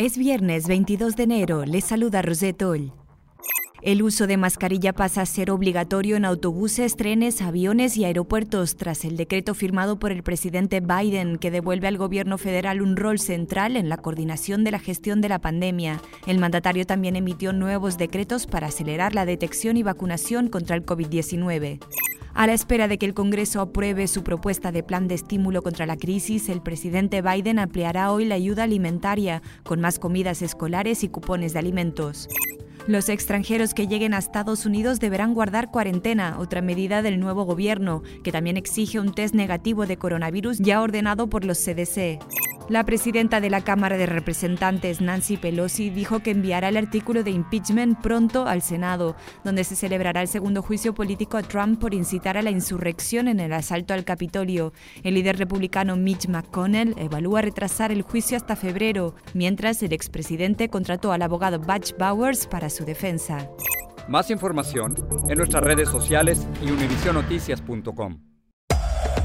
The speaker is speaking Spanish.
Es viernes 22 de enero, les saluda Rosette Oll. El uso de mascarilla pasa a ser obligatorio en autobuses, trenes, aviones y aeropuertos tras el decreto firmado por el presidente Biden que devuelve al gobierno federal un rol central en la coordinación de la gestión de la pandemia. El mandatario también emitió nuevos decretos para acelerar la detección y vacunación contra el COVID-19. A la espera de que el Congreso apruebe su propuesta de plan de estímulo contra la crisis, el presidente Biden ampliará hoy la ayuda alimentaria con más comidas escolares y cupones de alimentos. Los extranjeros que lleguen a Estados Unidos deberán guardar cuarentena, otra medida del nuevo gobierno, que también exige un test negativo de coronavirus ya ordenado por los CDC. La presidenta de la Cámara de Representantes, Nancy Pelosi, dijo que enviará el artículo de impeachment pronto al Senado, donde se celebrará el segundo juicio político a Trump por incitar a la insurrección en el asalto al Capitolio. El líder republicano Mitch McConnell evalúa retrasar el juicio hasta febrero, mientras el expresidente contrató al abogado Batch Bowers para su defensa. Más información en nuestras redes sociales y univisionoticias.com.